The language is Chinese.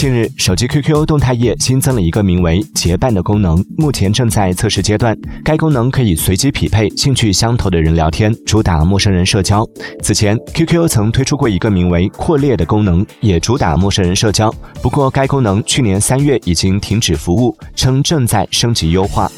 近日手机 qq 动态页新增了一个名为结伴的功能目前正在测试阶段。该功能可以随机匹配兴趣相投的人聊天主打陌生人社交。此前 qq 曾推出过一个名为扩列的功能也主打陌生人社交。不过该功能去年三月已经停止服务称正在升级优化。